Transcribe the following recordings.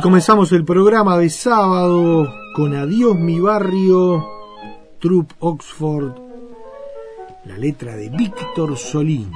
Comenzamos el programa de sábado con Adiós mi barrio, Troop Oxford, la letra de Víctor Solín.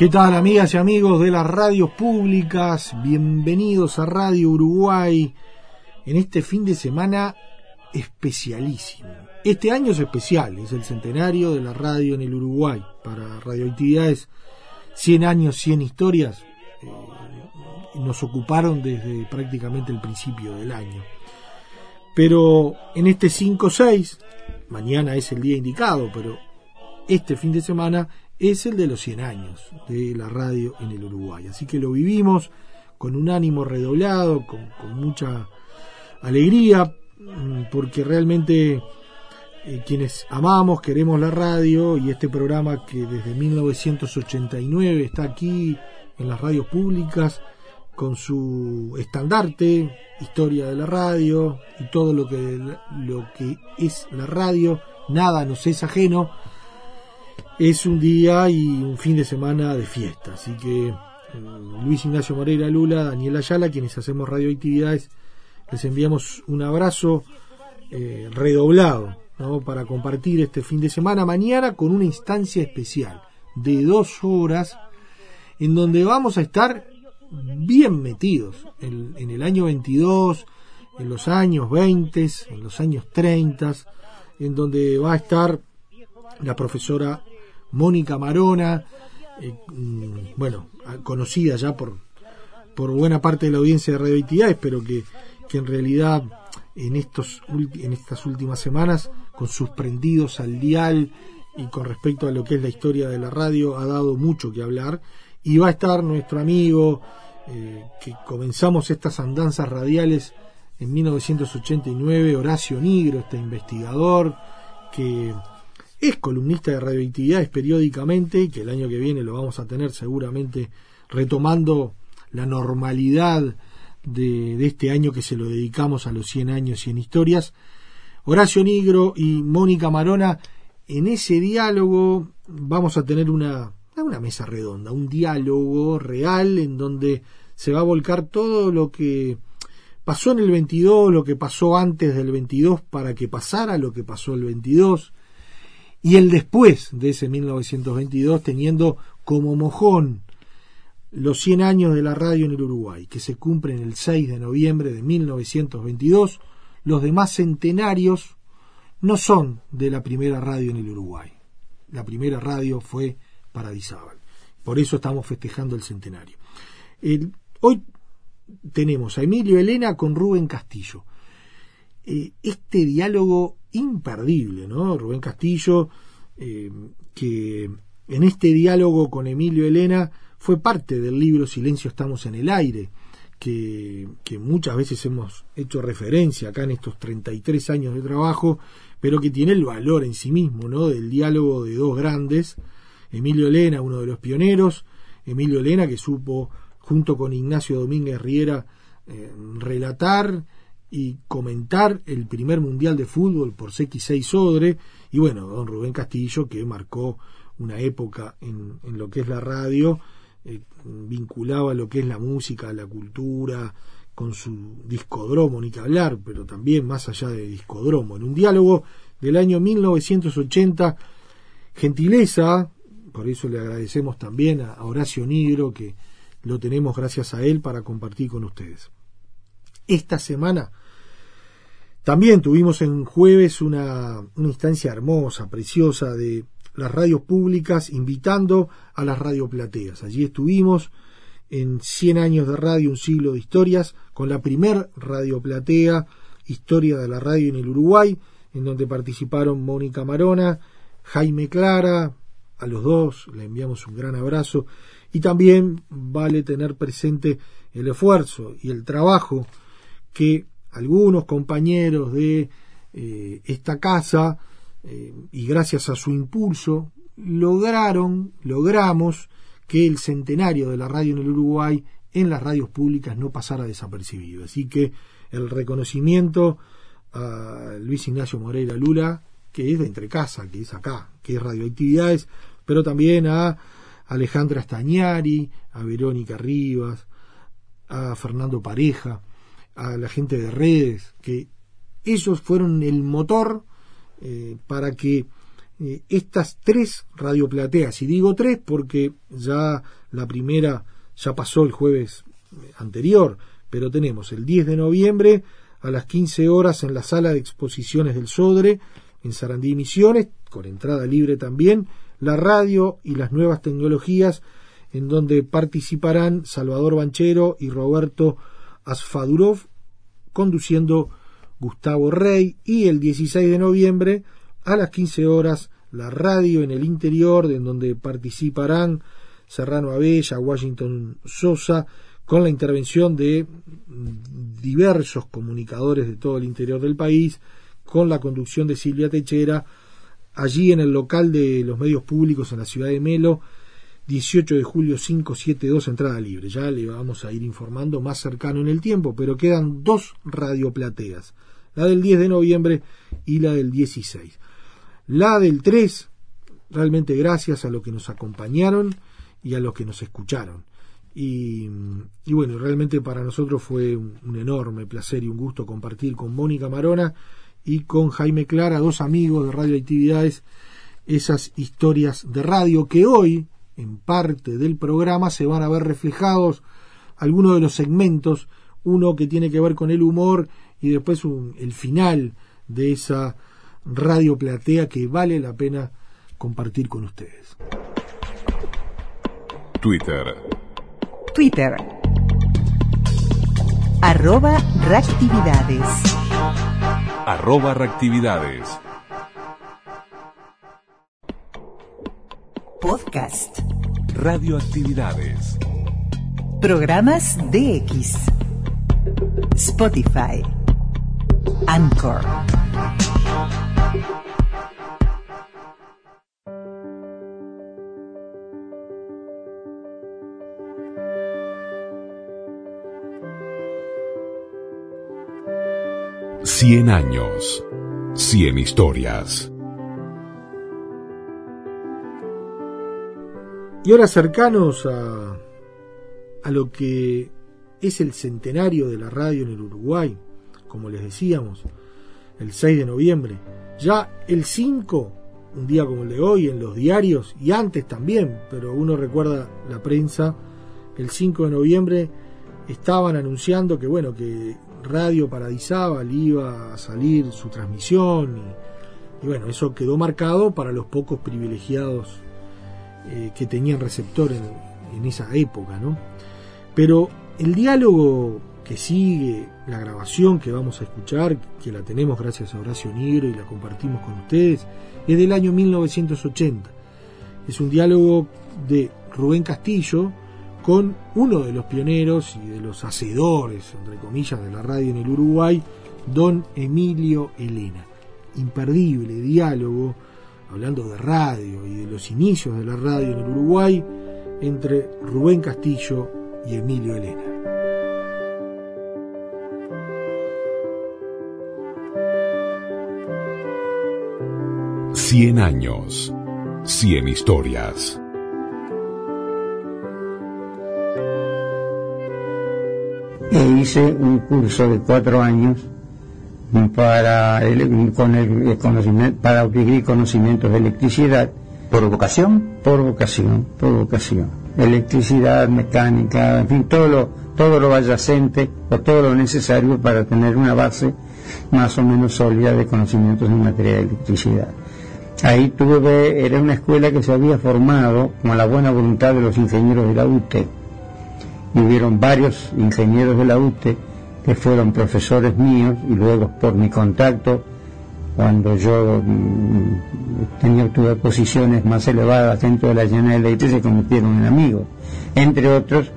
¿Qué tal amigas y amigos de las radios públicas? Bienvenidos a Radio Uruguay en este fin de semana especialísimo. Este año es especial, es el centenario de la radio en el Uruguay. Para radioactividades 100 años, 100 historias eh, nos ocuparon desde prácticamente el principio del año. Pero en este 5-6, mañana es el día indicado, pero este fin de semana es el de los 100 años de la radio en el Uruguay. Así que lo vivimos con un ánimo redoblado, con, mucha alegría, mm, porque realmente eh, quienes amamos, queremos la radio y este programa que desde 1989 está aquí en las radios públicas con su estandarte, historia de la radio y todo lo que es la radio, nada nos es ajeno es un día y un fin de semana de fiesta. Así que eh, Luis Ignacio Moreira Lula, Daniel Ayala, quienes hacemos radioactividades, les enviamos un abrazo eh, redoblado para compartir este fin de semana mañana con una instancia especial de dos horas en donde vamos a estar bien metidos en, en el año 22, en los años 20, en los años 30, en donde va a estar la profesora Mónica Marona, eh, mm, bueno, conocida ya por, por buena parte de la audiencia de radioactividades, pero que, que en realidad en, estos, en estas últimas semanas, con sus prendidos al dial y con respecto a lo que es la historia de la radio, ha dado mucho que hablar. Y va a estar nuestro amigo, eh, que comenzamos estas andanzas radiales en 1989, Horacio Nigro, este investigador, que es columnista de radioactividades periódicamente, que el año que viene lo vamos a tener seguramente retomando la normalidad de, este año que se lo dedicamos a los 100 años, 100 historias. Horacio Nigro y Mónica Marona, en ese diálogo vamos a tener una, una mesa redonda, un diálogo real en donde se va a volcar todo lo que pasó en el 22, lo que pasó antes del 22 para que pasara lo que pasó el 22, y el después de ese 1922 teniendo como mojón los 100 años de la radio en el Uruguay, que se cumplen el 6 de noviembre de 1922, los demás centenarios no son de la primera radio en el Uruguay. La primera radio fue Paradisábal. Por eso estamos festejando el centenario. hoy tenemos a Emilio Elena con Rubén Castillo. Eh, este diálogo imperdible, ¿no? Rubén Castillo, eh, que en este diálogo con Emilio Elena fue parte del libro Silencio estamos en el aire, que, muchas veces hemos hecho referencia acá en estos 33 años de trabajo, pero que tiene el valor en sí mismo, ¿no? Del diálogo de dos grandes, Emilio Elena, uno de los pioneros, Emilio Elena que supo, junto con Ignacio Domínguez Riera, eh, relatar y comentar el primer mundial de fútbol por CX6 Sodre, y bueno, don Rubén Castillo que marcó una época en, lo que es la radio, eh, vinculaba lo que es la música, la cultura, con su discodromo, ni que hablar, pero también más allá de discodromo, en un diálogo del año 1980, gentileza, por eso le agradecemos también a Horacio Nigro, que lo tenemos gracias a él para compartir con ustedes. Esta semana también tuvimos en jueves una, una instancia hermosa, preciosa de las radios públicas invitando a las radioplateas. Allí estuvimos en 100 años de radio, un siglo de historias, con la primer radioplatea, Historia de la Radio en el Uruguay, en donde participaron Mónica Marona, Jaime Clara, a los dos le enviamos un gran abrazo y también vale tener presente el esfuerzo y el trabajo que algunos compañeros de eh, esta casa eh, y gracias a su impulso lograron, logramos que el centenario de la radio en el Uruguay en las radios públicas no pasara desapercibido. Así que el reconocimiento a Luis Ignacio Moreira Lula, que es de entre casa, que es acá, que es radioactividades, pero también a Alejandra Stañari, a Verónica Rivas, a Fernando Pareja, a la gente de redes, que ellos fueron el motor eh, para que eh, estas tres radioplateas, y digo tres porque ya la primera ya pasó el jueves anterior, pero tenemos el 10 de noviembre a las 15 horas en la sala de exposiciones del Sodre, en Sarandí Misiones, con entrada libre también, la radio y las nuevas tecnologías, en donde participarán Salvador Banchero y Roberto Asfadurov, conduciendo Gustavo Rey y el 16 de noviembre a las 15 horas la radio en el interior, en donde participarán Serrano Abella, Washington Sosa, con la intervención de diversos comunicadores de todo el interior del país, con la conducción de Silvia Techera, allí en el local de los medios públicos en la ciudad de Melo, 18 de julio 572, entrada libre. Ya le vamos a ir informando más cercano en el tiempo, pero quedan dos radioplateas la del 10 de noviembre y la del 16. La del 3, realmente gracias a los que nos acompañaron y a los que nos escucharon. Y, bueno, realmente para nosotros fue un, un, enorme placer y un gusto compartir con Mónica Marona y con Jaime Clara, dos amigos de radioactividades, esas historias de radio que hoy, en parte del programa, se van a ver reflejados algunos de los segmentos, uno que tiene que ver con el humor y después un, el final de esa radio platea que vale la pena compartir con ustedes. Twitter. Twitter. Arroba reactividades. Arroba reactividades. Podcast. Radioactividades. Programas DX. Spotify. Anchor. Cien años. Cien historias. Y ahora cercanos a, a lo que es el centenario de la radio en el Uruguay, como les decíamos, el 6 de noviembre. Ya el 5, un día como el de hoy, en los diarios, y antes también, pero uno recuerda la prensa, el 5 de noviembre estaban anunciando que, bueno, que Radio Paradisábal iba a salir su transmisión, y, y bueno, eso quedó marcado para los pocos privilegiados eh, que tenían receptor en, en esa época, ¿no? Pero el diálogo que sigue, la grabación que vamos a escuchar, que la tenemos gracias a Horacio Negro y la compartimos con ustedes, es del año 1980. Es un diálogo de Rubén Castillo con uno de los pioneros y de los hacedores, entre comillas, de la radio en el Uruguay, don Emilio Elena. Imperdible diálogo, hablando de radio y de los inicios de la radio en el Uruguay, entre Rubén Castillo y Emilio Elena. Cien años, cien historias. E hice un curso de cuatro años para, con el conocimiento, para adquirir conocimientos de electricidad. ¿Por vocación? Por vocación, por vocación. Electricidad, mecánica, en fin, todo lo, todo lo adyacente o todo lo necesario para tener una base más o menos sólida de conocimientos en materia de electricidad. Ahí tuve, era una escuela que se había formado con la buena voluntad de los ingenieros de la UTE. Y hubieron varios ingenieros de la UTE que fueron profesores míos y luego por mi contacto, cuando yo mm, tenía tuve posiciones más elevadas dentro de la General Electric, se convirtieron en amigos. Entre otros,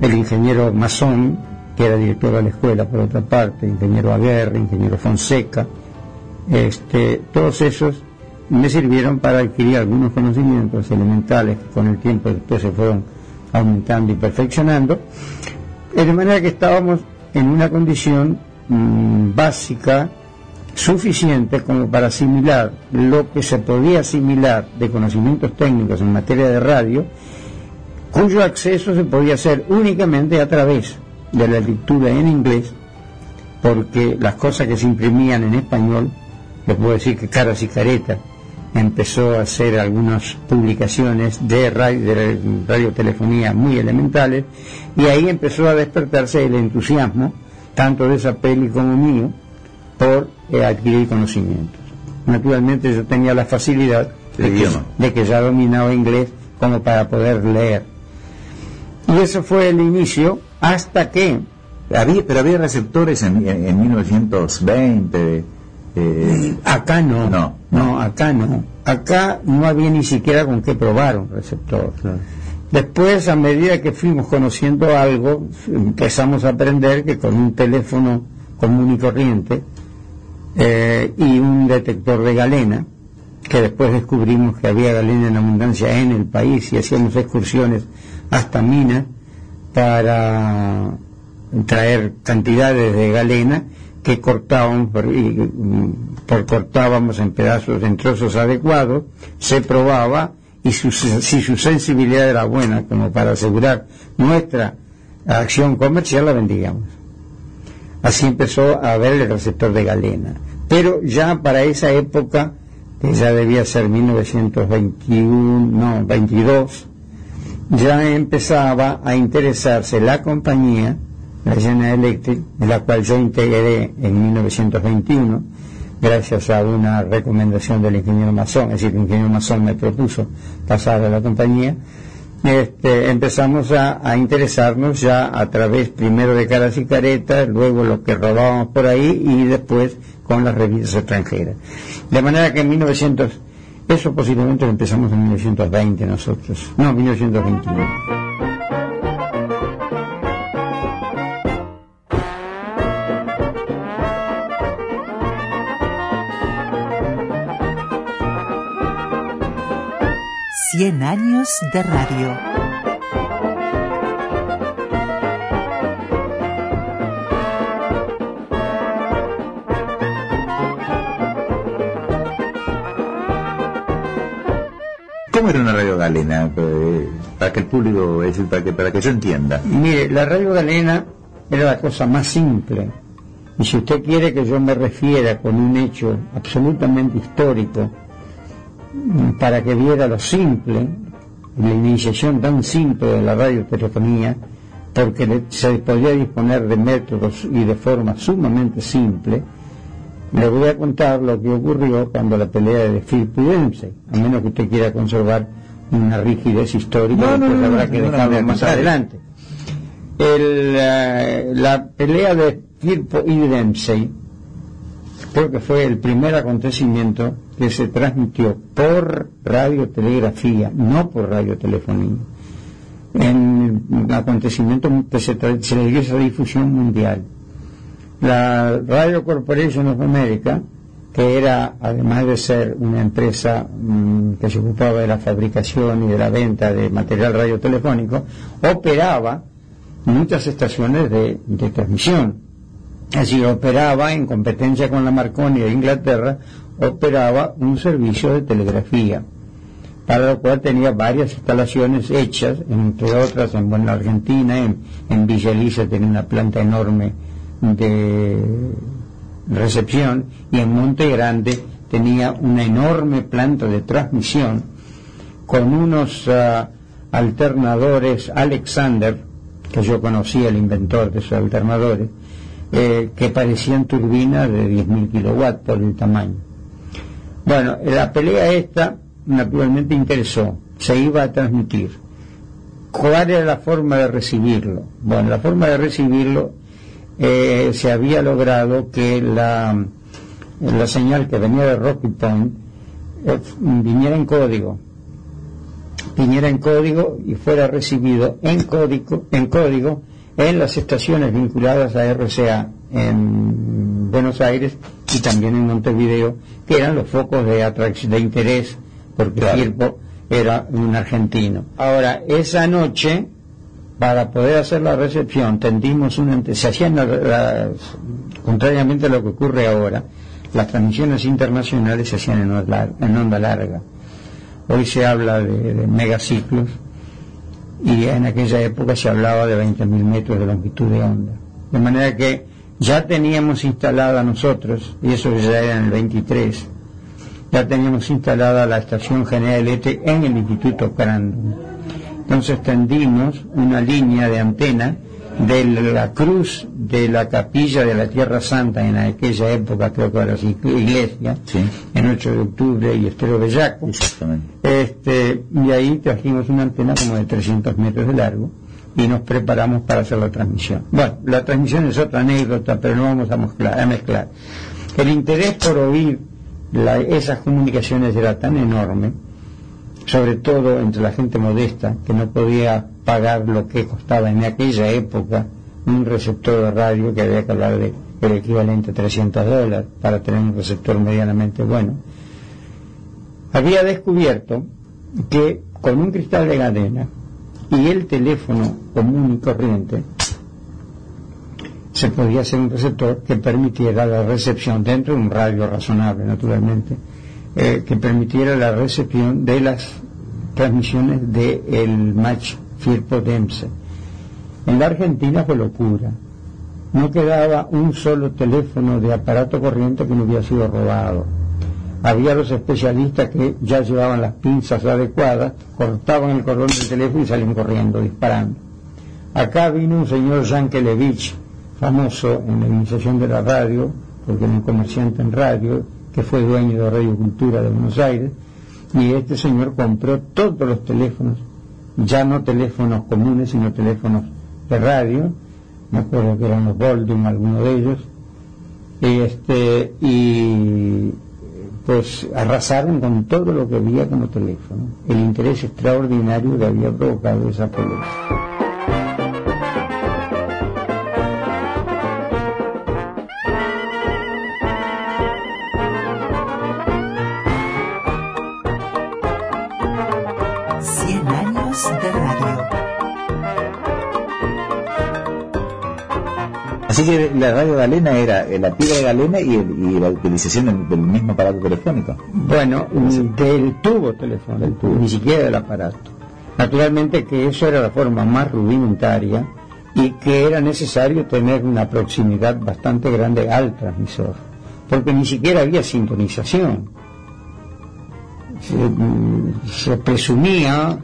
el ingeniero Masón, que era director de la escuela por otra parte, ingeniero Aguerre, ingeniero Fonseca, este, todos esos me sirvieron para adquirir algunos conocimientos elementales que con el tiempo después se fueron aumentando y perfeccionando, de manera que estábamos en una condición mm, básica suficiente como para asimilar lo que se podía asimilar de conocimientos técnicos en materia de radio, cuyo acceso se podía hacer únicamente a través de la lectura en inglés, porque las cosas que se imprimían en español, les puedo decir que caras y caretas, empezó a hacer algunas publicaciones de, radio, de radiotelefonía muy elementales y ahí empezó a despertarse el entusiasmo, tanto de esa peli como mío, por eh, adquirir conocimientos. Naturalmente yo tenía la facilidad de que, ya dominaba inglés como para poder leer. Y eso fue el inicio hasta que... Había, pero había receptores en, en 1920 eh, acá no, no, no, acá no. Acá no había ni siquiera con qué probar un receptor. Después, a medida que fuimos conociendo algo, empezamos a aprender que con un teléfono común y corriente eh, y un detector de galena, que después descubrimos que había galena en abundancia en el país y hacíamos excursiones hasta Minas para traer cantidades de galena que cortábamos por, por, cortábamos en pedazos, en trozos adecuados, se probaba y si su sensibilidad era buena como para asegurar nuestra acción comercial, la vendíamos. Así empezó a ver el receptor de galena. Pero ya para esa época, que ya debía ser 1921, no, 22, ya empezaba a interesarse la compañía la General Electric, en la cual yo integré en 1921, gracias a una recomendación del ingeniero Mazón, es decir, el ingeniero Mazón me propuso pasar a la compañía, este, empezamos a, interesarnos ya a través primero de caras y caretas, luego lo que robábamos por ahí y después con las revistas extranjeras. De manera que en 1900, eso posiblemente lo empezamos en 1920 nosotros, no, 1921. Cien años de radio. ¿Cómo era una radio galena? Para que el público, para que, para que yo entienda. Mire, la radio galena era la cosa más simple. Y si usted quiere que yo me refiera con un hecho absolutamente histórico, para que viera lo simple, la iniciación tan simple de la radiotelefonía, porque se podía disponer de métodos y de forma sumamente simple, le voy a contar lo que ocurrió cuando la pelea de Phil Prudence, a menos que usted quiera conservar una rigidez histórica, no, habrá que dejarlo más adelante. El, eh, la pelea de Firpo y Dempsey creo que fue el primer acontecimiento que se transmitió por radiotelegrafía, no por radiotelefonía. En un acontecimiento que se, se le dio esa difusión mundial. La Radio Corporation of America, que era, además de ser una empresa mm, que se ocupaba de la fabricación y de la venta de material radiotelefónico, operaba muchas estaciones de, de transmisión. Así operaba en competencia con la Marconi de Inglaterra, operaba un servicio de telegrafía, para lo cual tenía varias instalaciones hechas, entre otras en Buena Argentina, en, en Villa Elisa tenía una planta enorme de recepción y en Monte Grande tenía una enorme planta de transmisión con unos ah, alternadores Alexander, que yo conocía el inventor de esos alternadores, eh, que parecían turbinas de 10.000 kilowatts por el tamaño. Bueno, la pelea esta naturalmente interesó, se iba a transmitir. ¿Cuál era la forma de recibirlo? Bueno, la forma de recibirlo eh, se había logrado que la, la señal que venía de Rocky Point eh, viniera en código, viniera en código y fuera recibido en código, en código en las estaciones vinculadas a RCA en Buenos Aires y también en Montevideo, que eran los focos de, de interés, porque Firpo era un argentino. Ahora, esa noche, para poder hacer la recepción, tendimos una... Se hacían, contrariamente a lo que ocurre ahora, las transmisiones internacionales se hacían en onda, larga. Hoy se habla de, de megaciclos, y en aquella época se hablaba de 20.000 metros de longitud de onda. De manera que ya teníamos instalada nosotros, y eso ya era en el 23, ya teníamos instalada la estación General Electric en el Instituto Crandon. Entonces tendimos una línea de antena de la cruz de la capilla de la Tierra Santa en aquella época, creo que era iglesia, en 8 de octubre y Estero Bellaco. Este, y ahí trajimos una antena como de 300 metros de largo y nos preparamos para hacer la transmisión. Bueno, la transmisión es otra anécdota, pero no vamos a mezclar. A mezclar. El interés por oír esas comunicaciones era tan enorme, sobre todo entre la gente modesta, que no podía pagar lo que costaba en aquella época un receptor de radio que había que hablar de el equivalente a 300 dólares para tener un receptor medianamente bueno. Había descubierto que con un cristal de cadena y el teléfono común y corriente se podía hacer un receptor que permitiera la recepción dentro de un radio razonable, naturalmente, eh, que permitiera la recepción de las transmisiones del match Firpo. En la Argentina fue locura. No quedaba un solo teléfono de aparato corriente que no hubiera sido robado. Había los especialistas que ya llevaban las pinzas adecuadas, cortaban el cordón del teléfono y salían corriendo, disparando. Acá vino un señor Yankelevich, famoso en la iniciación de la radio, porque era un comerciante en radio, que fue dueño de Radio Cultura de Buenos Aires, y este señor compró todos los teléfonos, ya no teléfonos comunes, sino teléfonos de radio, me acuerdo que eran los Goldum, algunos de ellos, y, este, y pues arrasaron con todo lo que había como teléfono, el interés extraordinario que había provocado esa polémica. Así que la radio galena era la tira de galena y, la utilización del, mismo aparato telefónico. Bueno, del tubo telefónico, ni siquiera del aparato. Naturalmente que eso era la forma más rudimentaria y que era necesario tener una proximidad bastante grande al transmisor, porque ni siquiera había sintonización. Se, presumía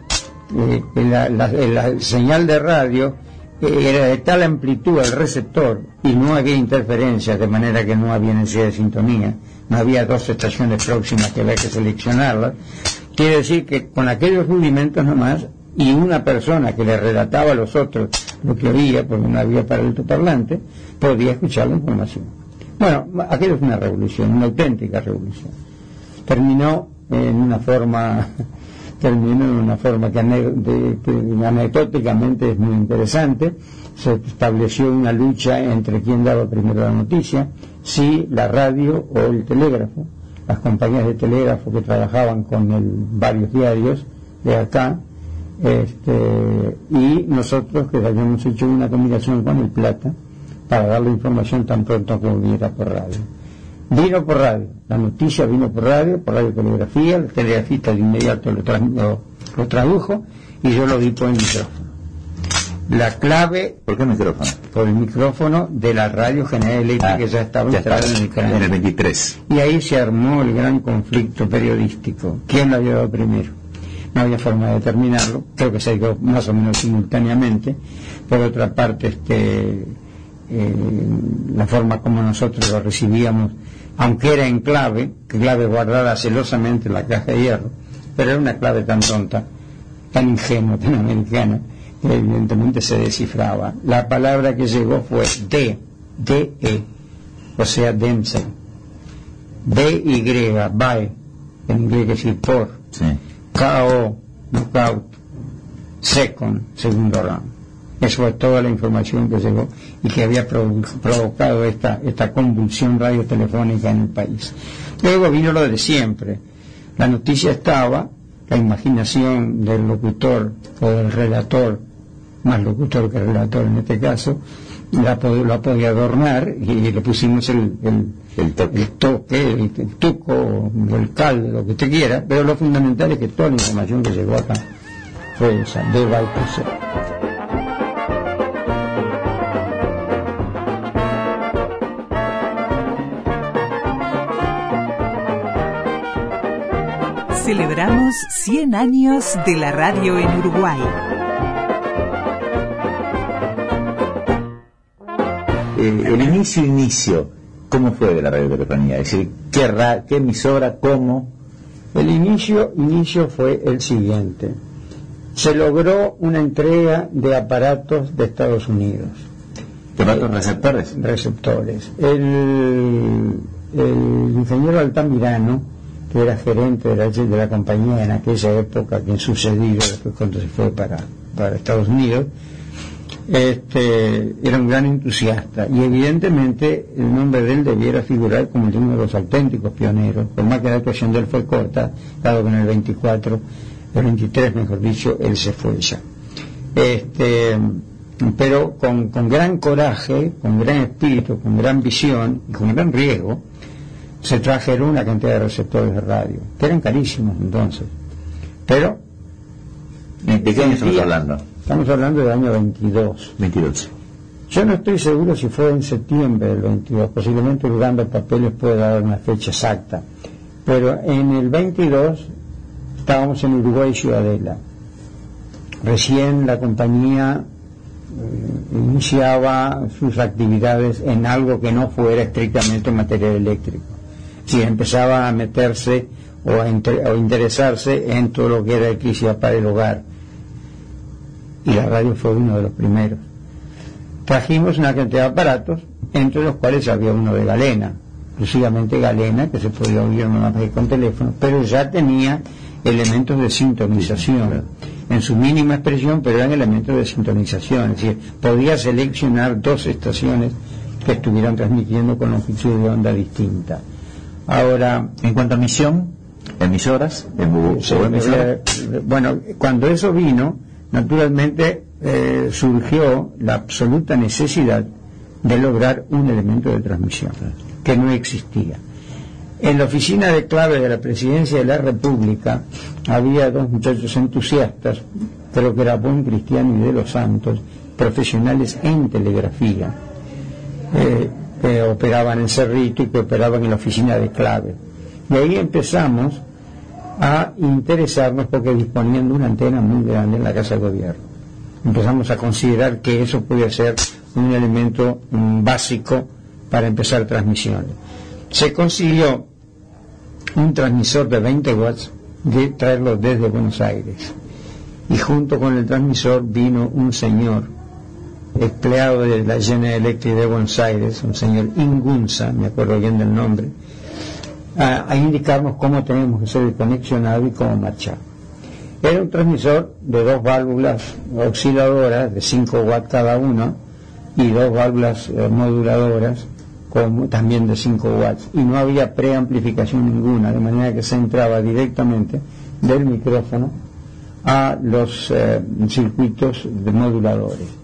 eh, que la señal de radio era de tal amplitud el receptor y no había interferencias, de manera que no había necesidad de sintonía, no había dos estaciones próximas que había que seleccionarlas, quiere decir que con aquellos rudimentos nomás y una persona que le relataba a los otros lo que oía, porque no había para el altoparlante, podía escuchar la información. Bueno, aquello es una revolución, una auténtica revolución. Terminó en una forma terminó en una forma que, anecdóticamente es muy interesante. Se estableció una lucha entre quién daba primero la noticia, si la radio o el telégrafo. Las compañías de telégrafo que trabajaban con el, varios diarios de acá, este, y nosotros que habíamos hecho una combinación con el Plata para darle información tan pronto como viniera por radio. Vino por radio, la noticia vino por radio, por radio telegrafía, el telegrafista de inmediato lo, tradujo y yo lo di por el micrófono. La clave... ¿Por qué micrófono? Por el micrófono de la radio General Eléctrica que ya estaba instalada en el canal. En el 23. Y ahí se armó el gran conflicto periodístico. ¿Quién lo había dado primero? No había forma de determinarlo, creo que se dio más o menos simultáneamente. Por otra parte, este, eh, la forma como nosotros lo recibíamos aunque era en clave, clave guardada celosamente en la caja de hierro, pero era una clave tan tonta, tan ingenua, tan americana, que evidentemente se descifraba. La palabra que llegó fue D, D-E, o sea, dense. B-Y, by, en inglés decir por. K-O, knockout, second, segundo round. Eso fue toda la información que llegó y que había provocado esta, esta convulsión radiotelefónica en el país. Luego vino lo de siempre. La noticia estaba, la imaginación del locutor o del relator, más locutor que relator en este caso, la, la podía adornar y le pusimos el, el, toque, el, tuco o el caldo, lo que usted quiera, pero lo fundamental es que toda la información que llegó acá fue esa, de Valcocer. Celebramos 100 años de la radio en Uruguay. Eh, el inicio, inicio, ¿cómo fue de la radiotelefonía? Es decir, ¿qué, ¿qué emisora, cómo? El inicio, inicio fue el siguiente. Se logró una entrega de aparatos de Estados Unidos. ¿De aparatos receptores? Receptores. El, el ingeniero Altamirano que era gerente de la, de la compañía en aquella época, que sucedió después cuando se fue para, para Estados Unidos, este, era un gran entusiasta y evidentemente el nombre de él debiera figurar como uno de los auténticos pioneros, por más que la actuación de él fue corta, dado que en el 24, el 23 mejor dicho, él se fue ya. Este, pero con, con gran coraje, con gran espíritu, con gran visión y con gran riesgo, se trajeron una cantidad de receptores de radio, que eran carísimos entonces. Pero... ¿De qué año estamos hablando? Estamos hablando del año 22. 22. Yo no estoy seguro si fue en septiembre del 22, posiblemente Urgando Papeles puede dar una fecha exacta. Pero en el 22 estábamos en Uruguay Ciudadela. Recién la compañía eh, iniciaba sus actividades en algo que no fuera estrictamente material eléctrico si empezaba a meterse o a, interesarse en todo lo que era electricidad para el hogar. Y la radio fue uno de los primeros. Trajimos una cantidad de aparatos, entre los cuales había uno de galena, exclusivamente galena, que se podía oír más con teléfono, pero ya tenía elementos de sintonización, en su mínima expresión, pero eran elementos de sintonización, es decir, podía seleccionar dos estaciones que estuvieran transmitiendo con longitud de onda distinta. Ahora, en cuanto a misión, emisoras, bueno, cuando eso vino, naturalmente eh, surgió la absoluta necesidad de lograr un elemento de transmisión que no existía. En la oficina de clave de la presidencia de la República había dos muchachos entusiastas, creo que era Buen Cristiano y de los Santos, profesionales en telegrafía. Eh, que operaban en Cerrito y que operaban en la oficina de clave. Y ahí empezamos a interesarnos porque disponían de una antena muy grande en la Casa de Gobierno. Empezamos a considerar que eso podía ser un elemento básico para empezar transmisiones. Se consiguió un transmisor de 20 watts de traerlo desde Buenos Aires. y junto con el transmisor vino un señor empleado de la General Electric de Buenos Aires, un señor Ingunza, me acuerdo bien del nombre, a, indicarnos cómo tenemos que ser conexionado y cómo marchar. Era un transmisor de dos válvulas osciladoras de 5 watts cada una y dos válvulas eh, moduladoras también de 5 watts y no había preamplificación ninguna, de manera que se entraba directamente del micrófono a los eh, circuitos de moduladores.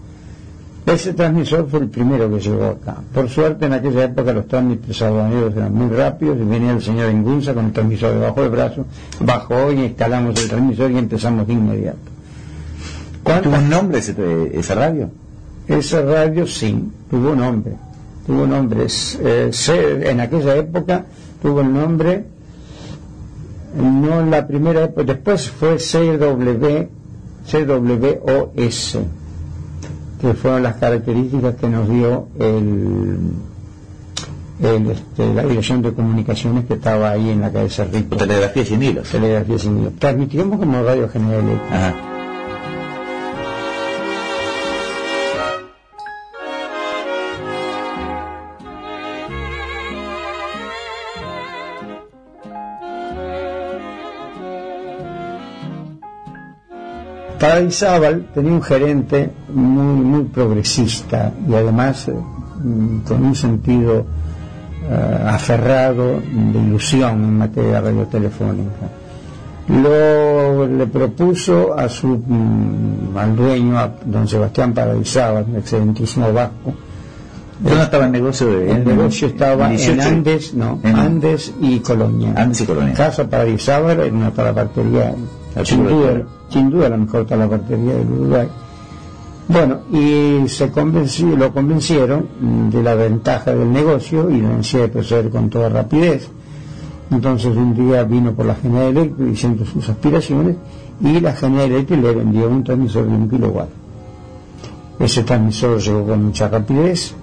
Ese transmisor fue el primero que llegó acá. Por suerte, en aquella época los trámites aduaneros eran muy rápidos y venía el señor Ingunza con el transmisor debajo del brazo, bajó y instalamos el transmisor y empezamos de inmediato. ¿Tuvo un nombre ese, esa radio? Esa radio sí, tuvo nombre. Tuvo nombre. Eh, en aquella época tuvo el nombre, no en la primera época, después fue CW, CWOS que fueron las características que nos dio el, este, la dirección de comunicaciones que estaba ahí en la calle Cerrito. Telegrafía sin hilos. Telegrafía sin hilos. Transmitimos como Radio General Eléctrica. Paradisábal tenía un gerente muy, progresista y además eh, con un sentido eh, aferrado de ilusión en materia radiotelefónica. Lo le propuso a su mm, al dueño, a don Sebastián Paradisábal, un excelentísimo vasco. ¿Dónde estaba el negocio de El negocio estaba en Andes, no, Andes y Colonia. Andes y Colonia. Casa Paradisábal en una talabartería sin duda, sin duda la mejor talabartería del Uruguay. Bueno, y se convenció, lo convencieron de la ventaja del negocio y necesidad de proceder con toda rapidez. Entonces un día vino por la General Electric diciendo sus aspiraciones y la General Electric le vendió un transmisor de un kilowatt. Ese transmisor llegó con mucha rapidez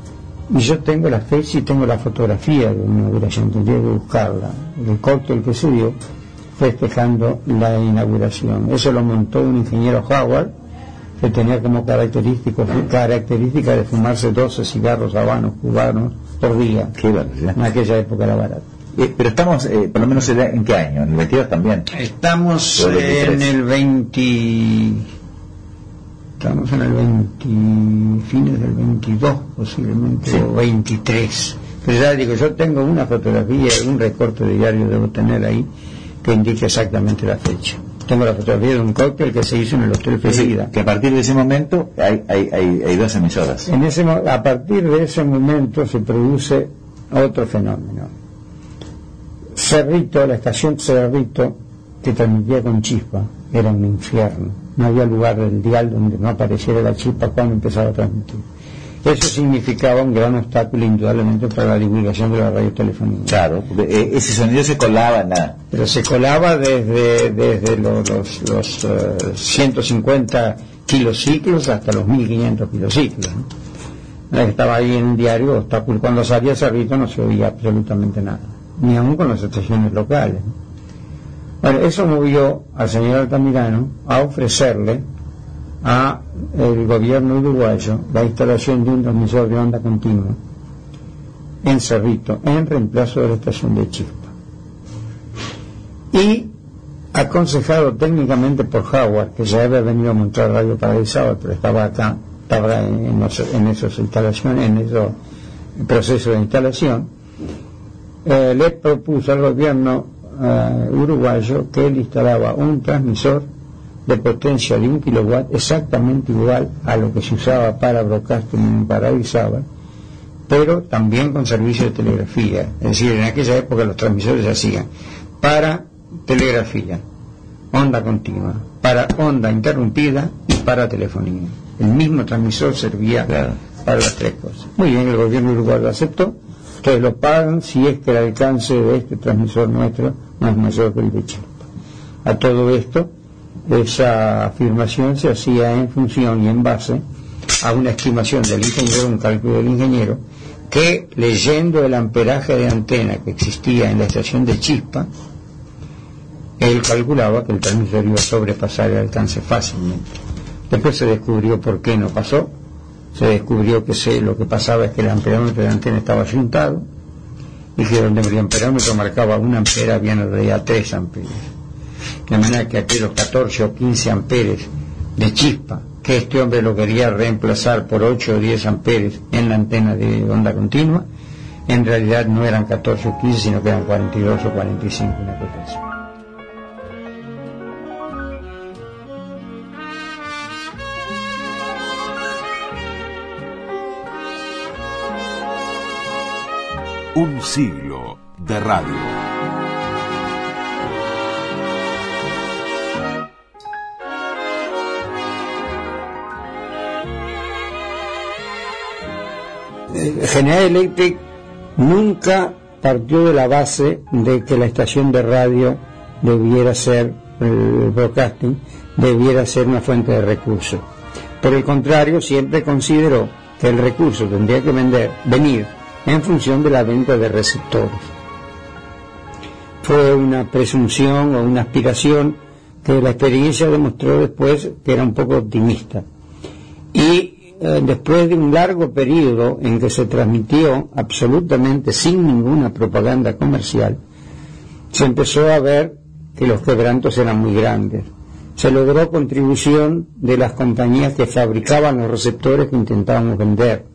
y yo tengo la fecha y tengo la fotografía de una inauguración, tendría que buscarla. El cóctel que se dio festejando la inauguración. Eso lo montó un ingeniero Howard que tenía como característica, característica de fumarse 12 cigarros habanos cubanos por día. en aquella época era barato. Eh, pero estamos, eh, por lo menos, ¿en qué año? ¿En el 22 también? Estamos en el 20... Estamos en el 20... fines del 22 posiblemente, o 23. Pero ya digo, yo tengo una fotografía, un recorte diario debo tener ahí, que indique exactamente la fecha. Tengo la fotografía de un cóctel que se hizo en el Hotel Florida. Que a partir de ese momento hay, hay, hay, dos emisoras. En ese, a partir de ese momento se produce otro fenómeno. Cerrito, la estación Cerrito, que transmitía con chispa, era un infierno. No había lugar del dial donde no apareciera la chispa cuando empezaba a transmitir. Eso significaba un gran obstáculo indudablemente para la divulgación de la radiotelefonía. Claro, porque eh, ese sonido se colaba la... Pero se colaba desde, desde los, los, 150 eh, kilociclos hasta los 1500 kilociclos. Estaba ahí en un diario obstáculo. Cuando salía Cerrito no se oía absolutamente nada, ni aún con las estaciones locales. Eso movió al señor Altamirano a ofrecerle a el gobierno uruguayo la instalación de un transmisor de onda continua en Cerrito, en reemplazo de la estación de Chispa. Y aconsejado técnicamente por Howard, que ya había venido a montar Radio Paradisábal, pero estaba acá, estaba en, en, esas instalaciones, en esos procesos de instalación, eh, le propuso al gobierno eh, uruguayo que él instalaba un transmisor de potencia de un kilowatt exactamente igual a lo que se usaba para broadcasting en Paradisábal, pero también con servicio de telegrafía. Es decir, en aquella época los transmisores se hacían para telegrafía, onda continua, para onda interrumpida y para telefonía. El mismo transmisor servía para las tres cosas. Muy bien, el gobierno uruguayo aceptó, ustedes lo pagan si es que el alcance de este transmisor nuestro no es mayor que el de Chile. A todo esto, esa afirmación se hacía en función y en base a una estimación del ingeniero, un cálculo del ingeniero, que leyendo el amperaje de antena que existía en la estación de Chispa, él calculaba que el transmisor iba a sobrepasar el alcance fácilmente. Después se descubrió por qué no pasó, se descubrió que se, lo que pasaba es que el amperómetro de la antena estaba ayuntado y que donde el amperómetro marcaba una ampera había en realidad tres amperes. De manera que aquellos 14 o 15 amperes de chispa que este hombre lo quería reemplazar por 8 o 10 amperes en la antena de onda continua, en realidad no eran 14 o 15, sino que eran 42 o 45, una cosa así. Un siglo de radio. General Electric nunca partió de la base de que la estación de radio debiera ser, el broadcasting, debiera ser una fuente de recursos. Por el contrario, siempre consideró que el recurso tendría que vender, venir en función de la venta de receptores. Fue una presunción o una aspiración que la experiencia demostró después que era un poco optimista. Y eh, después de un largo periodo en que se transmitió absolutamente sin ninguna propaganda comercial, se empezó a ver que los quebrantos eran muy grandes. Se logró contribución de las compañías que fabricaban los receptores que intentábamos vender.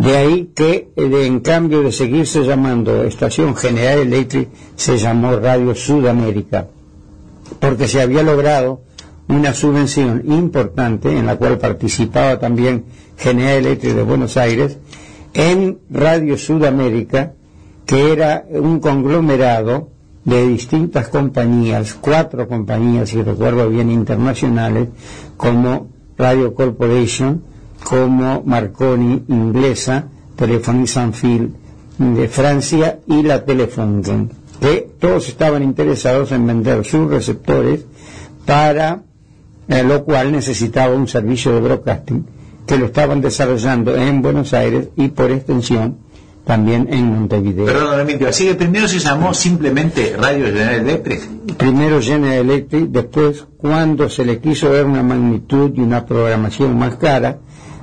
De ahí que, en cambio de seguirse llamando Estación General Electric, se llamó Radio Sudamérica, porque se había logrado una subvención importante en la cual participaba también General Electric de Buenos Aires en Radio Sudamérica, que era un conglomerado de distintas compañías, cuatro compañías, si recuerdo bien, internacionales, como Radio Corporation, como Marconi inglesa, Telephony Sanfil de Francia y la Telefunken, que todos estaban interesados en vender sus receptores para eh, lo cual necesitaba un servicio de broadcasting que lo estaban desarrollando en Buenos Aires y por extensión también en Montevideo. Perdón, Emilio, así que primero se llamó simplemente Radio General Electric. Primero General Electric, después cuando se le quiso ver una magnitud y una programación más cara,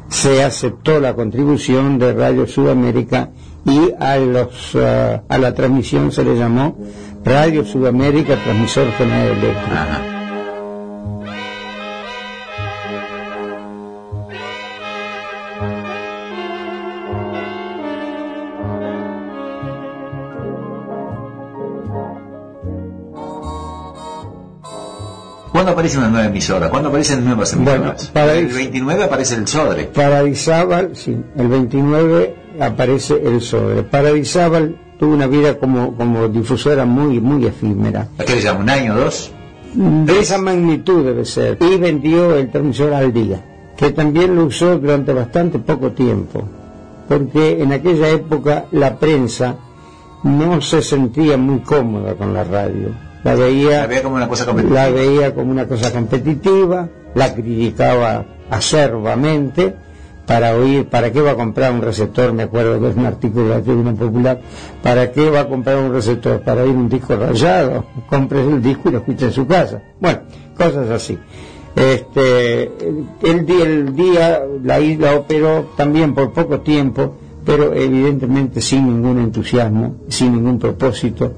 se aceptó la contribución de Radio Sudamérica y a, los, uh, a la transmisión se le llamó Radio Sudamérica Transmisor General Electric. ¿Cuándo aparece una nueva emisora? ¿Cuándo aparecen nuevas emisoras? Bueno, el 29 aparece el Sodre. Paradisábal, sí, el 29 aparece el Sodre. Paradisábal tuvo una vida como, como difusora muy, muy efímera. ¿A qué le? ¿Un año o dos? De esa magnitud debe ser. Y vendió el transmisor al día, que también lo usó durante bastante poco tiempo, porque en aquella época la prensa no se sentía muy cómoda con la radio la veía, como una cosa competitiva. La veía como una cosa competitiva, la criticaba acerbamente para oír, ¿para qué va a comprar un receptor? Me acuerdo que es un artículo de la Tribuna Popular, ¿para qué va a comprar un receptor? Para oír un disco rayado, compre el disco y lo escuche en su casa. Bueno, cosas así. Este, el, día, el día la isla operó también por poco tiempo, pero evidentemente sin ningún entusiasmo, sin ningún propósito,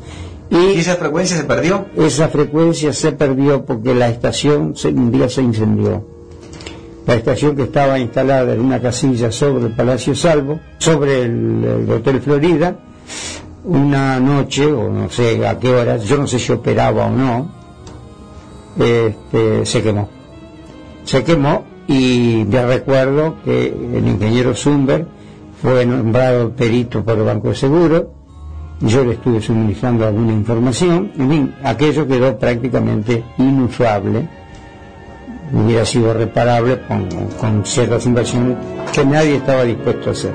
¿Y esa frecuencia se perdió? Esa frecuencia se perdió porque la estación un día se incendió. La estación que estaba instalada en una casilla sobre el Palacio Salvo, sobre el, Hotel Florida, una noche, o no sé a qué hora, yo no sé si operaba o no, este, se quemó. Se quemó y me recuerdo que el ingeniero Zumber fue nombrado perito por el Banco de Seguro yo le estuve suministrando alguna información, en fin, aquello quedó prácticamente inusable, hubiera sido reparable con, con ciertas inversiones que nadie estaba dispuesto a hacer.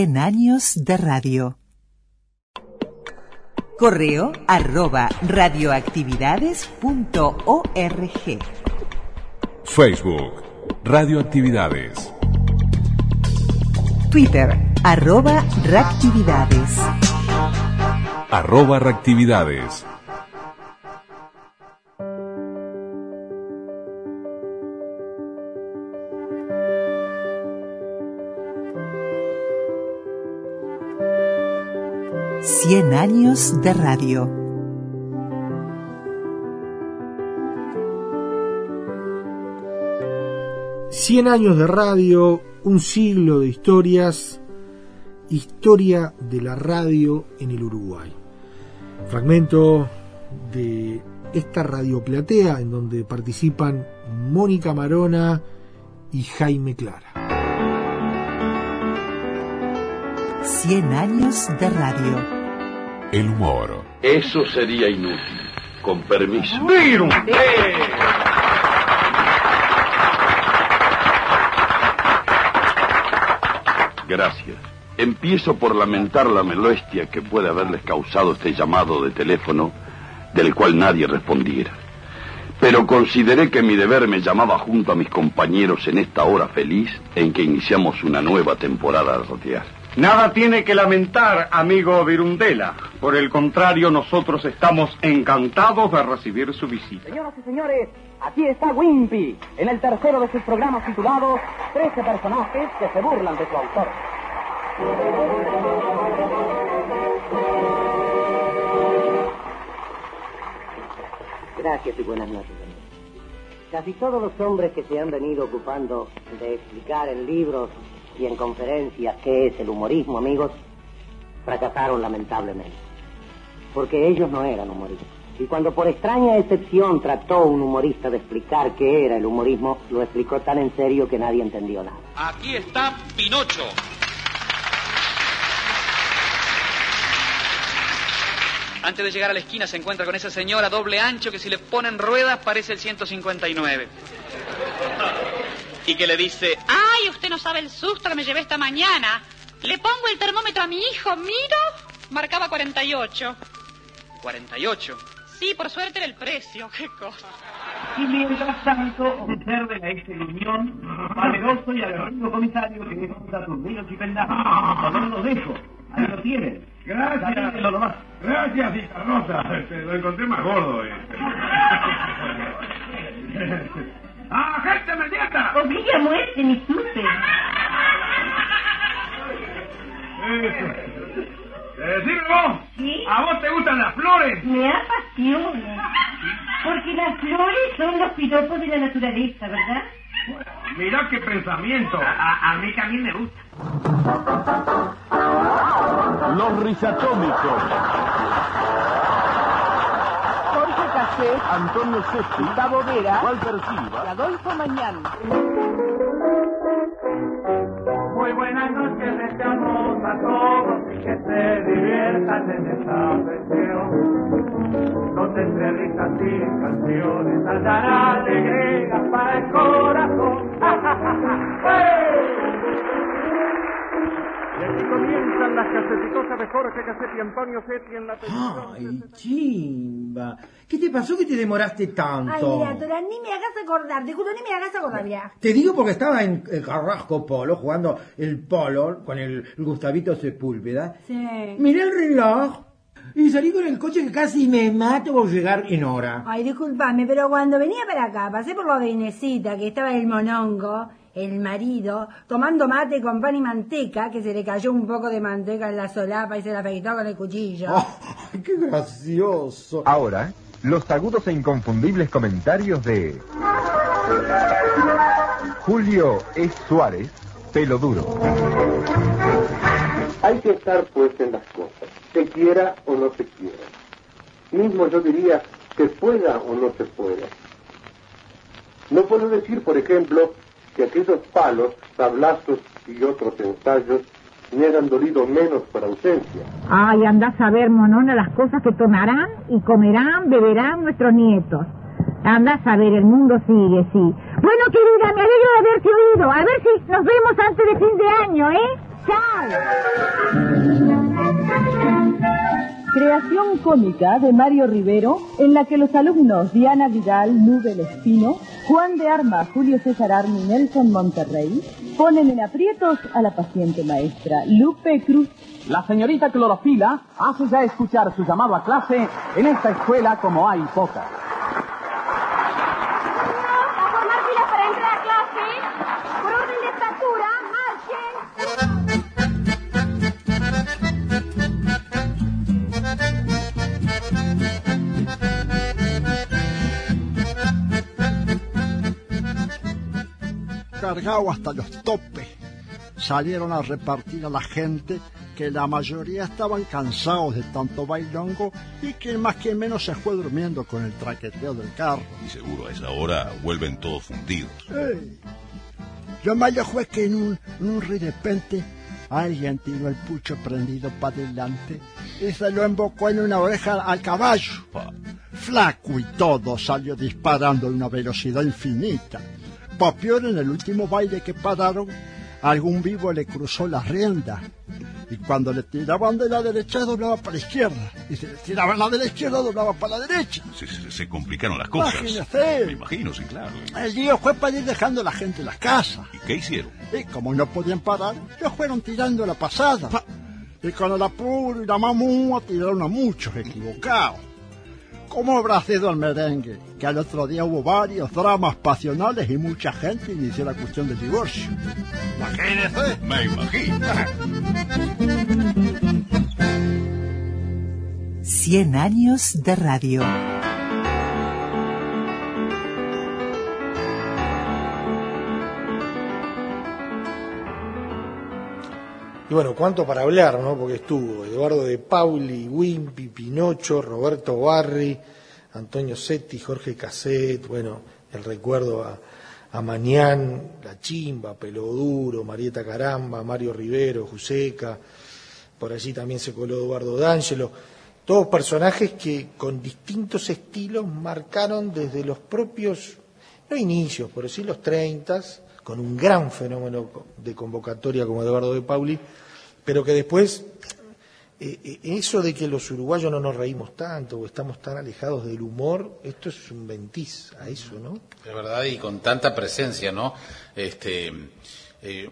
Años de radio. Correo arroba radioactividades.org. Facebook, Radioactividades. Twitter, arroba reactividades. Arroba reactividades. Cien años de radio. Cien años de radio, un siglo de historias, historia de la radio en el Uruguay. Fragmento de esta radioplatea en donde participan Mónica Marona y Jaime Clara. Cien años de radio. El humor. Eso sería inútil. Con permiso. Gracias. Empiezo por lamentar la molestia que puede haberles causado este llamado de teléfono del cual nadie respondiera. Pero consideré que mi deber me llamaba junto a mis compañeros en esta hora feliz en que iniciamos una nueva temporada radial. Nada tiene que lamentar, amigo Virundela. Por el contrario, nosotros estamos encantados de recibir su visita. Señoras y señores, aquí está Wimpy, en el tercero de sus programas titulados 13 personajes que se burlan de su autor. Gracias y buenas noches. Casi todos los hombres que se han venido ocupando de explicar en libros y en conferencias qué es el humorismo, amigos, fracasaron lamentablemente. Porque ellos no eran humoristas. Y cuando por extraña excepción trató un humorista de explicar qué era el humorismo, lo explicó tan en serio que nadie entendió nada. Aquí está Pinocho. Antes de llegar a la esquina se encuentra con esa señora doble ancho que si le ponen ruedas parece el 159. Y que le dice, Ay, usted no sabe el susto que me llevé esta mañana. Le pongo el termómetro a mi hijo, miro, marcaba 48. 48. Sí, por suerte era el precio, qué cosa. Y mientras tanto, observe la ex unión, valeroso y aguerrido comisario que junta sus niños y pendejos. No los dejo. Ahí lo tienen. Gracias. Nomás. Gracias, hija Rosa. Este, lo encontré más gordo. Este. ¡Ah, gente inmediata! Obliga a muerte, mi supe. Eh, dime vos. ¿Sí? ¿A vos te gustan las flores? Me apasiona. Porque las flores son los piropos de la naturaleza, ¿verdad? Mirá qué pensamiento. A, a mí también me gusta. Los risatómicos. Antonio Sesti. Gustavo Vera, Walter Silva. Adolfo Mañán. Muy buenas noches, deseamos a todos y que se diviertan en esta sesión. Donde entre risas y canciones saltarán alegrías para el corazón. Y aquí comienzan las casetitosas de Jorge Cassetti y Antonio Setti en la televisión. Ay, chimba. ¿Qué te pasó que te demoraste tanto? Ay, Dora, ni me hagas acordar, te juro, ni me hagas acordar ya. Te digo porque estaba en el Carrasco Polo jugando el polo con el Gustavito Sepúlveda. Sí. Miré el reloj y salí con el coche que casi me mato por llegar en hora. Ay, discúlpame, pero cuando venía para acá, pasé por lo de Inesita, que estaba el monongo, el marido, tomando mate con pan y manteca, que se le cayó un poco de manteca en la solapa y se la afeitó con el cuchillo. ¡Ay, qué gracioso! Ahora, los agudos e inconfundibles comentarios de Julio E. Suárez, pelo duro. Hay que estar pues en las cosas, se quiera o no se quiera. Mismo yo diría, se pueda o no se pueda. No puedo decir, por ejemplo, que aquellos palos, tablazos y otros ensayos me hayan dolido menos por ausencia. Ay, andás a ver, monona, las cosas que tomarán y comerán, beberán nuestros nietos. Andás a ver, el mundo sigue, sí. Bueno, querida, me alegro de haberte oído. A ver si nos vemos antes de fin de año, ¿eh? Chao. Creación cómica de Mario Rivero, en la que los alumnos Diana Vidal, Nubel Espino, Juan de Arma, Julio César Armi, Nelson Monterrey, ponen en aprietos a la paciente maestra Lupe Cruz. La señorita Clorofila hace ya escuchar su llamado a clase en esta escuela como hay pocas. Cargado hasta los topes. Salieron a repartir a la gente que la mayoría estaban cansados de tanto bailongo y que más que menos se fue durmiendo con el traqueteo del carro. Y seguro a esa hora vuelven todos fundidos. Ey. Lo malo fue que en un, en un de repente alguien tiró el pucho prendido para adelante y se lo embocó en una oreja al caballo. Flaco y todo salió disparando a una velocidad infinita. Pa' peor, en el último baile que pararon, algún vivo le cruzó la rienda. Y cuando le tiraban de la derecha, doblaba para la izquierda. Y si le tiraban la de la izquierda, doblaba para la derecha. Se, se- se complicaron las cosas. Imagínese. Me imagino, sí, claro. El lío fue para ir dejando a la gente en las casas. ¿Y qué hicieron? Y como no podían parar, ellos fueron tirando la pasada. Y con el apuro y la mamúa tiraron a muchos equivocados. ¿Cómo habrá sido el merengue? Que al otro día hubo varios dramas pasionales y mucha gente inició la cuestión del divorcio. Imagínese. Me imagino. 100 años de radio. Y bueno, cuánto para hablar, ¿no? Porque estuvo Eduardo de Pauli, Wimpy, Pinocho, Roberto Barri, Antonio Setti, Jorge Casset, bueno, el recuerdo a, a Mañán, La Chimba, Peloduro, Marieta Caramba, Mario Rivero, Juseca, por allí también se coló Eduardo D'Angelo, todos personajes que con distintos estilos marcaron desde los propios, no inicios, pero sí los 30, con un gran fenómeno de convocatoria como Eduardo de Pauli, pero que después eh, eh, eso de que los uruguayos no nos reímos tanto o estamos tan alejados del humor, esto es un ventiz a eso, ¿no? Es verdad, y con tanta presencia, ¿no? Este, eh,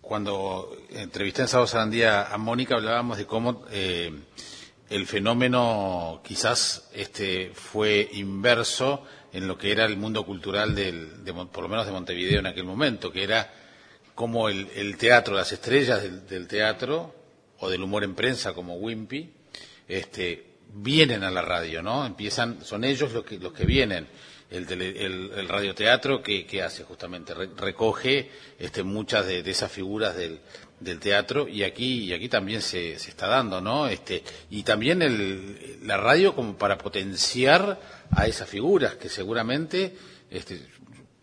cuando entrevisté en Sábado Sarandía a Mónica hablábamos de cómo el fenómeno quizás este, fue inverso en lo que era el mundo cultural, del, de por lo menos de Montevideo en aquel momento, que era como el, teatro, las estrellas del, teatro o del humor en prensa como Wimpy, este, vienen a la radio, ¿no? Empiezan, son ellos los que, los que vienen. El, tele- el, radioteatro que, que hace justamente Re- recoge este, muchas de esas figuras del, del teatro y aquí y aquí también se, se está dando, ¿no? Este, y también el, la radio como para potenciar a esas figuras que seguramente este,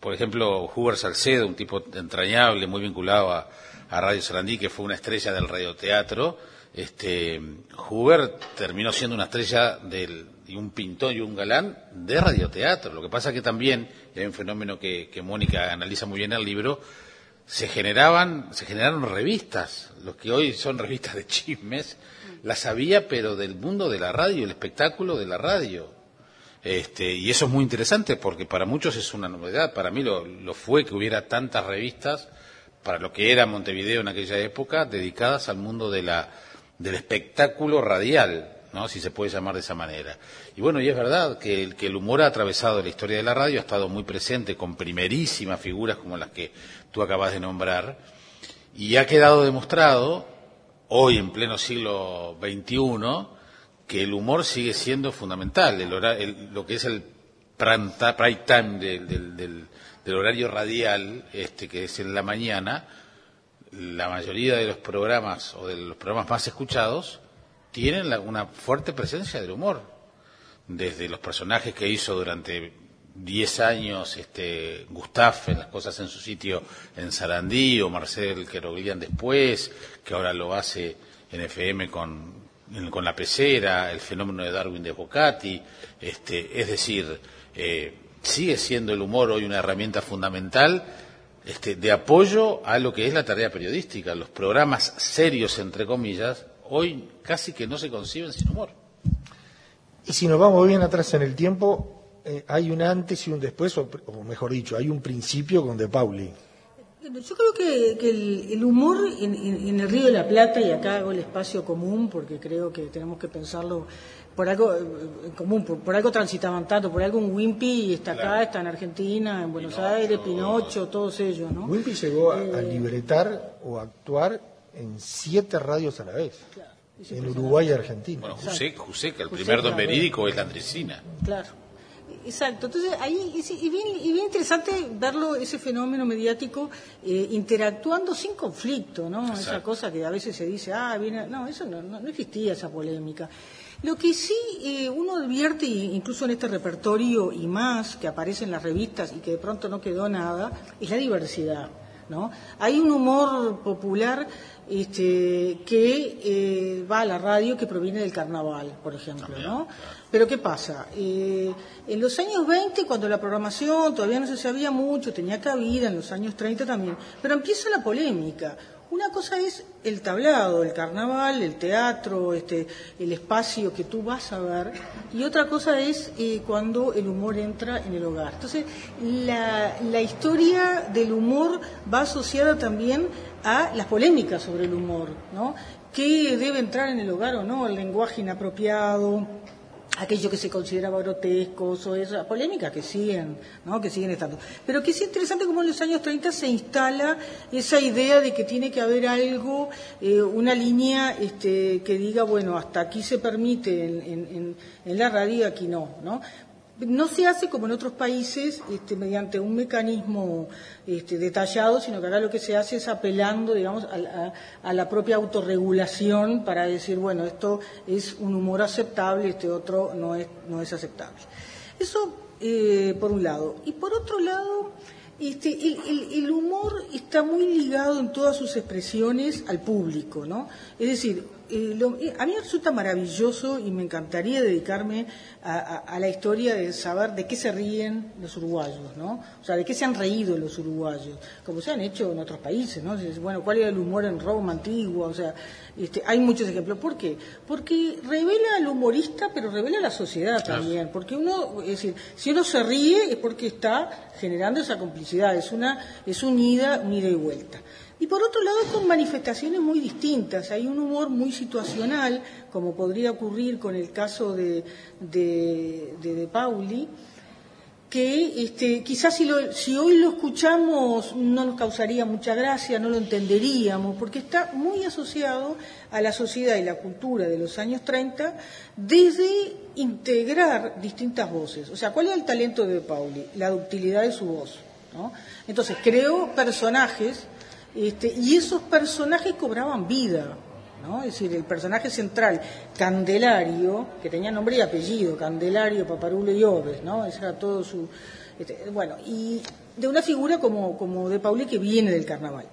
por ejemplo, Huber Salcedo, un tipo entrañable, muy vinculado a, Radio Sarandí, que fue una estrella del radioteatro, este, Huber terminó siendo una estrella del, y un pintor y un galán de radioteatro. Lo que pasa que también, hay un fenómeno que, que Mónica analiza muy bien en el libro, se generaban, se generaron revistas, los que hoy son revistas de chismes, las había, pero del mundo de la radio, el espectáculo de la radio. Este, y eso es muy interesante porque para muchos es una novedad. Para mí lo, lo fue que hubiera tantas revistas para lo que era Montevideo en aquella época dedicadas al mundo de la, del espectáculo radial, ¿no? si se puede llamar de esa manera. Y bueno, y es verdad que el, que el humor ha atravesado la historia de la radio, ha estado muy presente con primerísimas figuras como las que tú acabas de nombrar, y ha quedado demostrado, hoy en pleno siglo XXI, que el humor sigue siendo fundamental, el hora- el- lo que es el prime time del, del- del- del horario radial, este, que es en la mañana, la mayoría de los programas o de los programas más escuchados tienen la- una fuerte presencia del humor. Desde los personajes que hizo durante 10 años este, Gustaf las cosas en su sitio en Sarandí o Marcel Queroglian después, que ahora lo hace en FM con, con la pecera, el fenómeno de Darwin de Bocati, este, es decir, eh, sigue siendo el humor hoy una herramienta fundamental este, de apoyo a lo que es la tarea periodística. Los programas serios, entre comillas, hoy casi que no se conciben sin humor. Y si nos vamos bien atrás en el tiempo, eh, hay un antes y un después, o, o mejor dicho, hay un principio con De Pauli. Yo creo que, que el, el humor en, en- en el Río de la Plata, y acá hago el espacio común, porque creo que tenemos que pensarlo por algo eh, en común, por, por algo transitaban tanto, por algo un Wimpy está acá, está en Argentina, en Buenos Aires, Pinocho, todos ellos, ¿no? Wimpy llegó a, a Eh, libretar o a actuar en siete radios a la vez, en. Uruguay y Argentina. Bueno, José, José, que el José, primer don verídico es la Andresina. Claro. Exacto. Entonces, ahí es y bien, y bien interesante verlo, ese fenómeno mediático, eh, interactuando sin conflicto, ¿no? Esa cosa que a veces se dice, ah, viene. No, eso no, no, no existía esa polémica. Lo que sí eh, uno advierte, incluso en este repertorio y más que aparece en las revistas y que de pronto no quedó nada, es la diversidad. ¿no? Hay un humor popular este, que eh, va a la radio que proviene del carnaval, por ejemplo. ¿no? Pero ¿qué pasa? Eh, en los años 20, cuando la programación todavía no se sabía mucho, tenía cabida, en los años 30 también, pero empieza la polémica. Una cosa es el tablado, el carnaval, el teatro, este, el espacio que tú vas a ver, y otra cosa es eh, cuando el humor entra en el hogar. Entonces, la, la historia del humor va asociada también a las polémicas sobre el humor, ¿no? ¿Qué debe entrar en el hogar o no? El lenguaje inapropiado, aquello que se consideraba grotesco, o esa polémica que siguen, ¿no? que siguen estando. Pero que es interesante como en los años 30 se instala esa idea de que tiene que haber algo, eh, una línea este, que diga, bueno, hasta aquí se permite en, la radio aquí no, ¿no? No se hace como en otros países este, mediante un mecanismo este, detallado, sino que acá lo que se hace es apelando, digamos, a, a la propia autorregulación para decir, bueno, esto es un humor aceptable, este otro no es, no es aceptable. Eso eh, por un lado. Y por otro lado, este, el, el- el humor está muy ligado en todas sus expresiones al público, ¿no? Es decir, eh, lo- eh, a mí me resulta maravilloso y me encantaría dedicarme a, a- a la historia de saber de qué se ríen los uruguayos, ¿no? O sea, de qué se han reído los uruguayos, como se han hecho en otros países, ¿no? Bueno, ¿cuál era el humor en Roma antigua? O sea, este, hay muchos ejemplos. ¿Por qué? Porque revela al humorista, pero revela a la sociedad también. Porque uno, es decir, si uno se ríe es porque está generando esa complicidad, es una, es un ida, un ida y vuelta. Y por otro lado, con manifestaciones muy distintas. Hay un humor muy situacional, como podría ocurrir con el caso de, de, de, De Pauli, que este, quizás si, lo- si hoy lo escuchamos no nos causaría mucha gracia, no lo entenderíamos, porque está muy asociado a la sociedad y la cultura de los años 30 desde integrar distintas voces. O sea, ¿cuál es el talento de Pauli? La ductilidad de su voz. ¿no? Entonces, creó personajes este, y esos personajes cobraban vida. ¿no? Es decir, el personaje central, Candelario, que tenía nombre y apellido, Candelario, Paparulo y Oves, ¿no? Ese era todo su... este, bueno, y de una figura como, como de Pauli que viene del carnaval.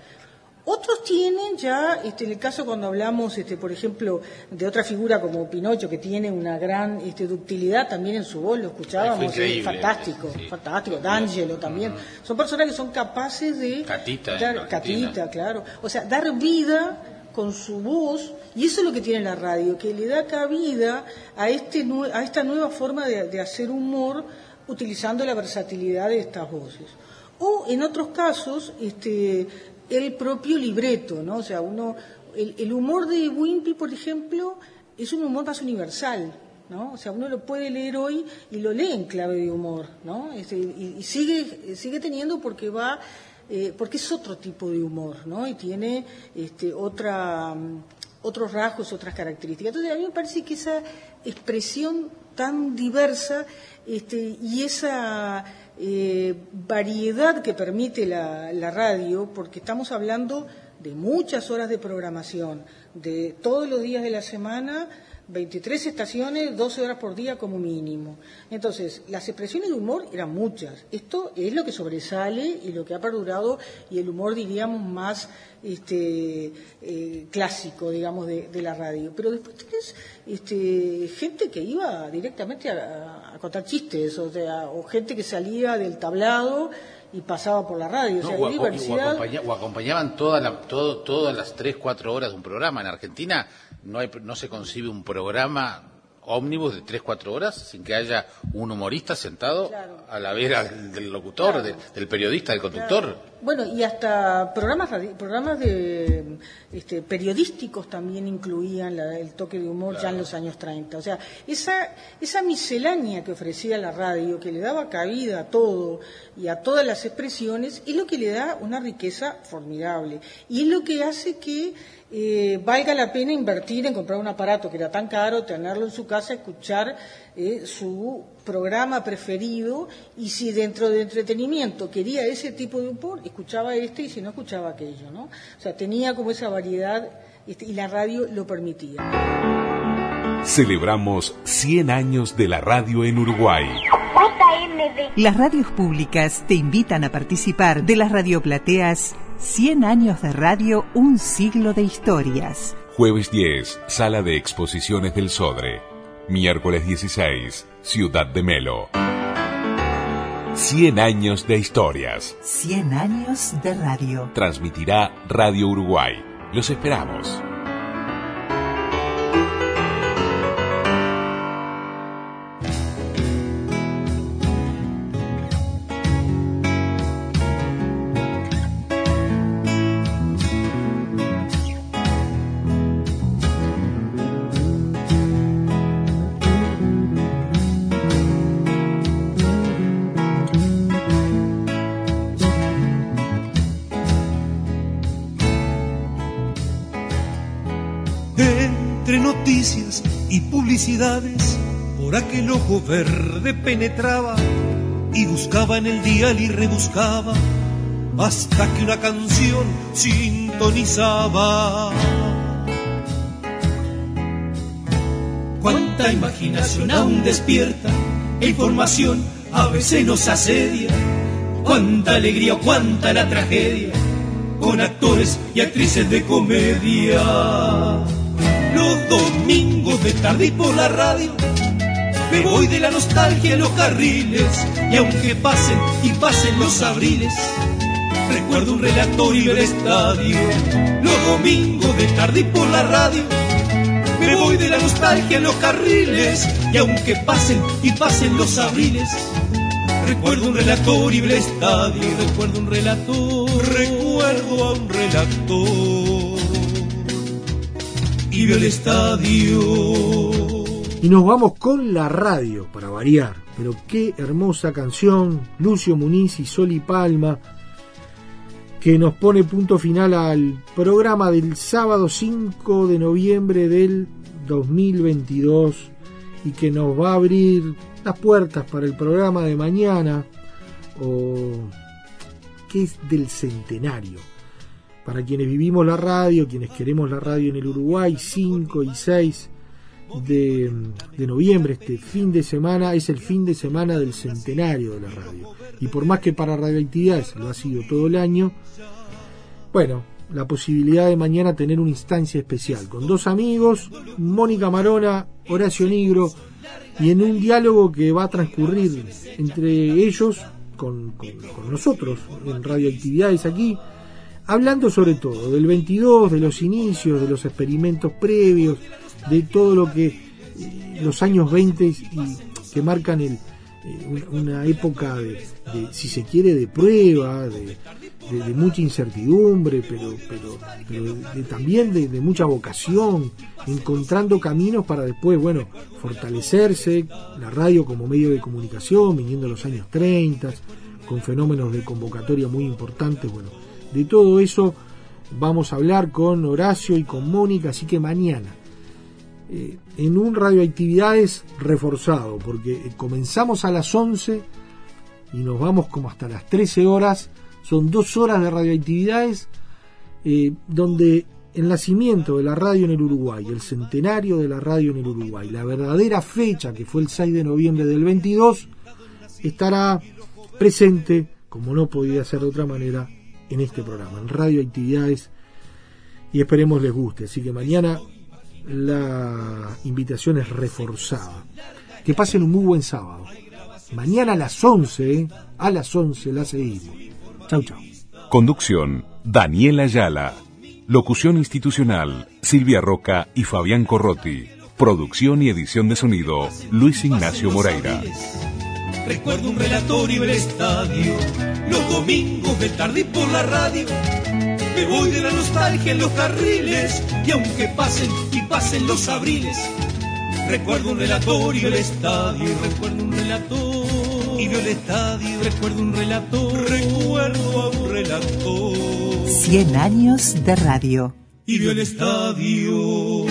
Otros tienen ya, este, en el caso cuando hablamos, este, por ejemplo, de otra figura como Pinocho, que tiene una gran este, ductilidad también en su voz, lo escuchábamos, es fantástico, fantástico, D'Angelo también. Son personas que son capaces de Catita, dar. Catita, claro. O sea, dar vida con su voz, y eso es lo que tiene la radio, que le da cabida a, este, a esta nueva forma de, de hacer humor utilizando la versatilidad de estas voces. O en otros casos, este, el propio libreto, ¿no? O sea, uno, el, el humor de Wimpy, por ejemplo, es un humor más universal, ¿no? O sea, uno lo puede leer hoy y lo lee en clave de humor, ¿no? Y, y sigue, sigue teniendo porque va, eh, porque es otro tipo de humor, ¿no? Y tiene este, otra, mm, otros rasgos, otras características. Entonces, a mí me parece que esa expresión tan diversa este, y esa eh, variedad que permite la, la radio, porque estamos hablando de muchas horas de programación, de todos los días de la semana, 23 estaciones, 12 horas por día como mínimo. Entonces, las expresiones de humor eran muchas. Esto es lo que sobresale y lo que ha perdurado y el humor, diríamos, más este, eh, clásico, digamos, de, de la radio. Pero después tenés este, gente que iba directamente a, contar chistes, o sea, o gente que salía del tablado y pasaba por la radio. No, o sea, o, aco- o diversidad. acompaña- o acompañaban toda la- todo- todas las 3, 4 horas de un programa. En Argentina no, hay, no se concibe un programa ómnibus de 3, 4 horas sin que haya un humorista sentado a la vera del, del locutor, de- del periodista, del conductor. Bueno, y hasta programas programas de este, periodísticos también incluían la- el toque de humor ya en los años 30. O sea, esa, esa miscelánea que ofrecía la radio, que le daba cabida a todo y a todas las expresiones, es lo que le da una riqueza formidable. Y es lo que hace que eh, valga la pena invertir en comprar un aparato que era tan caro, tenerlo en su casa, escuchar eh, su programa preferido y si dentro de entretenimiento quería ese tipo de humor, escuchaba este y si no escuchaba aquello, ¿no? O sea, tenía como esa variedad este, y la radio lo permitía. Celebramos 100 años de la radio en Uruguay. Las radios públicas te invitan a participar de las radioplateas 100 años de radio, un siglo de historias. Jueves 10, Sala de Exposiciones del Sodre. Miércoles 16, Ciudad de Melo. 100 años de historias. 100 años de radio. Transmitirá Radio Uruguay. Los esperamos. Ojo verde penetraba y buscaba en el dial y rebuscaba hasta que una canción sintonizaba. Cuánta imaginación aún despierta, e información a veces nos asedia. Cuánta alegría o cuánta la tragedia, con actores y actrices de comedia. Los domingos de tarde y por la radio, me voy de la nostalgia en los carriles, y aunque pasen y pasen los abriles, recuerdo un relatorio del estadio. Los domingos de tarde y por la radio, me voy de la nostalgia en los carriles, y aunque pasen y pasen los abriles, recuerdo un relator y el estadio, recuerdo un relator, recuerdo a un relator y el estadio. Y nos vamos con la radio, para variar. Pero qué hermosa canción, Lucio Muniz y Soli Palma, que nos pone punto final al programa del sábado 5 de noviembre del 2022 y que nos va a abrir las puertas para el programa de mañana, o que es del centenario. Para quienes vivimos la radio, quienes queremos la radio en el Uruguay, 5 y 6 de, noviembre, este fin de semana, es el fin de semana del centenario de la radio. Y por más que para radioactividades lo ha sido todo el año, bueno, la posibilidad de mañana tener una instancia especial con dos amigos, Mónica Marona, Horacio Negro, y en un diálogo que va a transcurrir entre ellos con, con- con nosotros en radioactividades aquí, hablando sobre todo del 22, de los inicios, de los experimentos previos, de todo lo que los años 20 y que marcan el, eh, una- época de, de, si se quiere, de prueba, de, de- mucha incertidumbre, pero, pero, pero también de, mucha vocación, encontrando caminos para después, bueno, fortalecerse, la radio como medio de comunicación, viniendo los años 30, con fenómenos de convocatoria muy importantes, bueno, de todo eso vamos a hablar con Horacio y con Mónica, así que mañana eh, en un radioactividades reforzado, porque eh, comenzamos a las 11 y nos vamos como hasta las 13 horas, son dos horas de radioactividades, eh, donde el nacimiento de la radio en el Uruguay, el centenario de la radio en el Uruguay, la verdadera fecha que fue el 6 de noviembre del 22, estará presente, como no podía ser de otra manera, en este programa, en radioactividades, y esperemos les guste. Así que mañana la invitación es reforzada. Que pasen un muy buen sábado. Mañana a las 11, ¿eh? a las 11 la seguimos. Chau, chau. Conducción, Daniela Ayala. Locución institucional, Silvia Roca y Fabián Corrotti. Producción y edición de sonido, Luis Ignacio Moreira. Recuerdo un relatorio del estadio, los domingos de tarde y por la radio. Me voy de la nostalgia en los carriles, y aunque pasen y pasen los abriles, recuerdo un relatorio del estadio, recuerdo un relator. Y el estadio, recuerdo un relator, recuerdo a un relator. 100 años de radio. Y el estadio.